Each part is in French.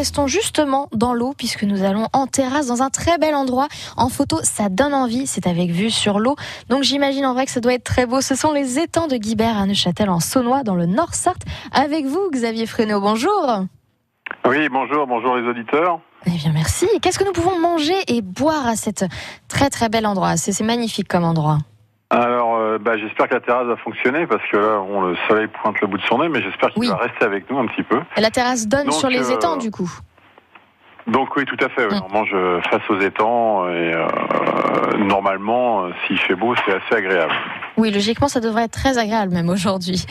restons justement dans l'eau puisque nous allons en terrasse dans un très bel endroit. En photo, ça donne envie. C'est avec vue sur l'eau. Donc j'imagine en vrai que ça doit être très beau. Ce sont les étangs de Guibert à Neuchâtel en Saunois dans le Nord-Sarthe. Avec vous, Xavier Fresneau. Bonjour. Oui, bonjour, bonjour les auditeurs. Eh bien, merci. Qu'est-ce que nous pouvons manger et boire à cet très très bel endroit? C'est magnifique comme endroit. Alors, euh, bah, j'espère que la terrasse va fonctionner parce que là, on, le soleil pointe le bout de son nez, mais j'espère qu'il va rester avec nous un petit peu. Et la terrasse donne sur les euh, étangs, du coup donc oui, tout à fait. Mm. On mange face aux étangs et euh, normalement, s'il fait beau, c'est assez agréable. Oui, logiquement, ça devrait être très agréable même aujourd'hui.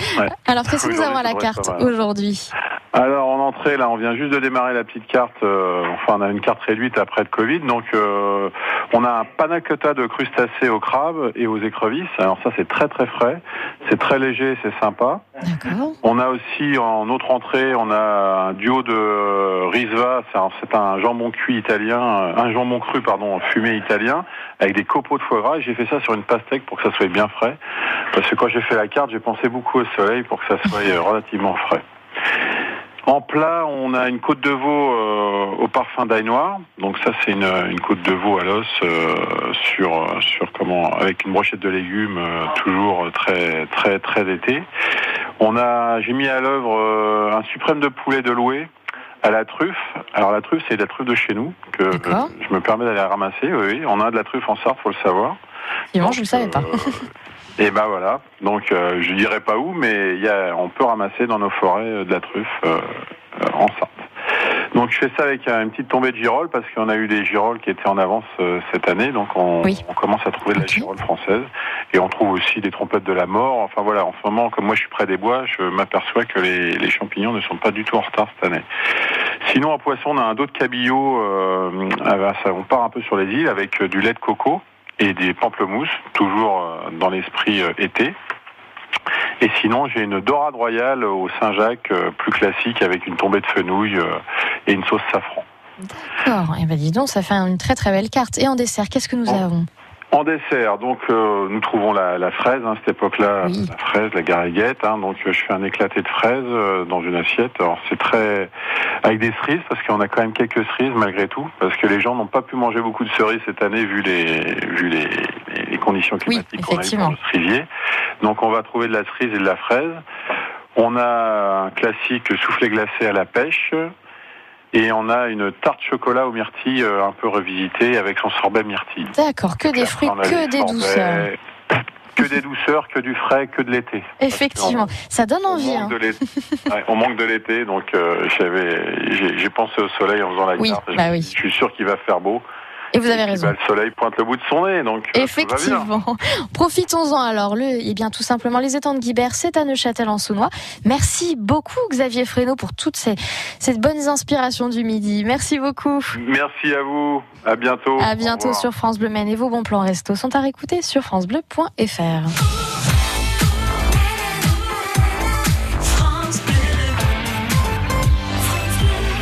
Alors, qu'est-ce que nous avons à la carte aujourd'hui? Alors en entrée, là, on vient juste de démarrer la petite carte. Euh, enfin, on a une carte réduite après de Covid, donc euh, on a un panna de crustacés au crabe et aux écrevisses. Alors ça, c'est très très frais, c'est très léger, c'est sympa. On a aussi en autre entrée, on a un duo de risva. C'est un, jambon cuit italien, un jambon cru pardon, fumé italien, avec des copeaux de foie gras. J'ai fait ça sur une pastèque pour que ça soit bien frais, parce que quand j'ai fait la carte, j'ai pensé beaucoup au soleil pour que ça soit relativement frais. En plat, on a une côte de veau euh, au parfum d'ail noir. Donc ça, c'est une, une, côte de veau à l'os euh, sur sur comment avec une brochette de légumes, euh, toujours très très très été. On a, j'ai mis à l'œuvre un suprême de poulet de loué à la truffe. Alors la truffe, c'est de la truffe de chez nous que je me permets d'aller ramasser. Oui, on a de la truffe en Sarthe, faut le savoir. Non, je ne savais pas. Et ben voilà. Donc euh, je dirais pas où, mais y a, on peut ramasser dans nos forêts euh, de la truffe euh, en Sarthe. Donc je fais ça avec une petite tombée de girolles parce qu'on a eu des girolles qui étaient en avance cette année, donc on, on commence à trouver de la girole française et on trouve aussi des trompettes de la mort. Enfin voilà, en ce moment, comme moi je suis près des bois, je m'aperçois que les, les, champignons ne sont pas du tout en retard cette année. Sinon en poisson, on a un dos de cabillaud. Euh, on part un peu sur les îles avec du lait de coco et des pamplemousses, toujours euh, dans l'esprit euh, été. Et sinon, j'ai une dorade royale au Saint-Jacques, euh, plus classique, avec une tombée de fenouil et une sauce safran. D'accord. Et eh ben dis donc, ça fait une très très belle carte. Et en dessert, qu'est-ce que nous avons? En dessert, donc euh, nous trouvons la, la fraise, hein, cette époque-là, la fraise, la gariguette. Hein, donc euh, je fais un éclaté de fraises euh, dans une assiette. Alors c'est très avec des cerises parce qu'on a quand même quelques cerises malgré tout, parce que les gens n'ont pas pu manger beaucoup de cerises cette année vu les vu les, les conditions climatiques qu'on a eues dans le cerisier. Donc on va trouver de la cerise et de la fraise. On a un classique soufflé glacé à la pêche. Et on a une tarte chocolat au myrtille euh, un peu revisitée avec son sorbet myrtille. D'accord, que des fruits, que des douceurs. Que des douceurs, que du frais, que de l'été. Effectivement, ça donne envie. On manque, hein. on manque de l'été, donc euh, j'ai pensé au soleil en faisant la oui, bah oui. Je suis sûr qu'il va faire beau. Et vous avez raison. le soleil pointe le bout de son nez, donc. Euh, Effectivement. Profitons-en alors. Le, eh bien, tout simplement, les étangs de Guibert, c'est à Neuchâtel en Saunois. Merci beaucoup, Xavier Fresneau, pour toutes ces, ces bonnes inspirations du midi. Merci beaucoup. Merci à vous. À bientôt. À bientôt sur France Bleu Maine. Et vos bons plans resto sont à réécouter sur FranceBleu.fr.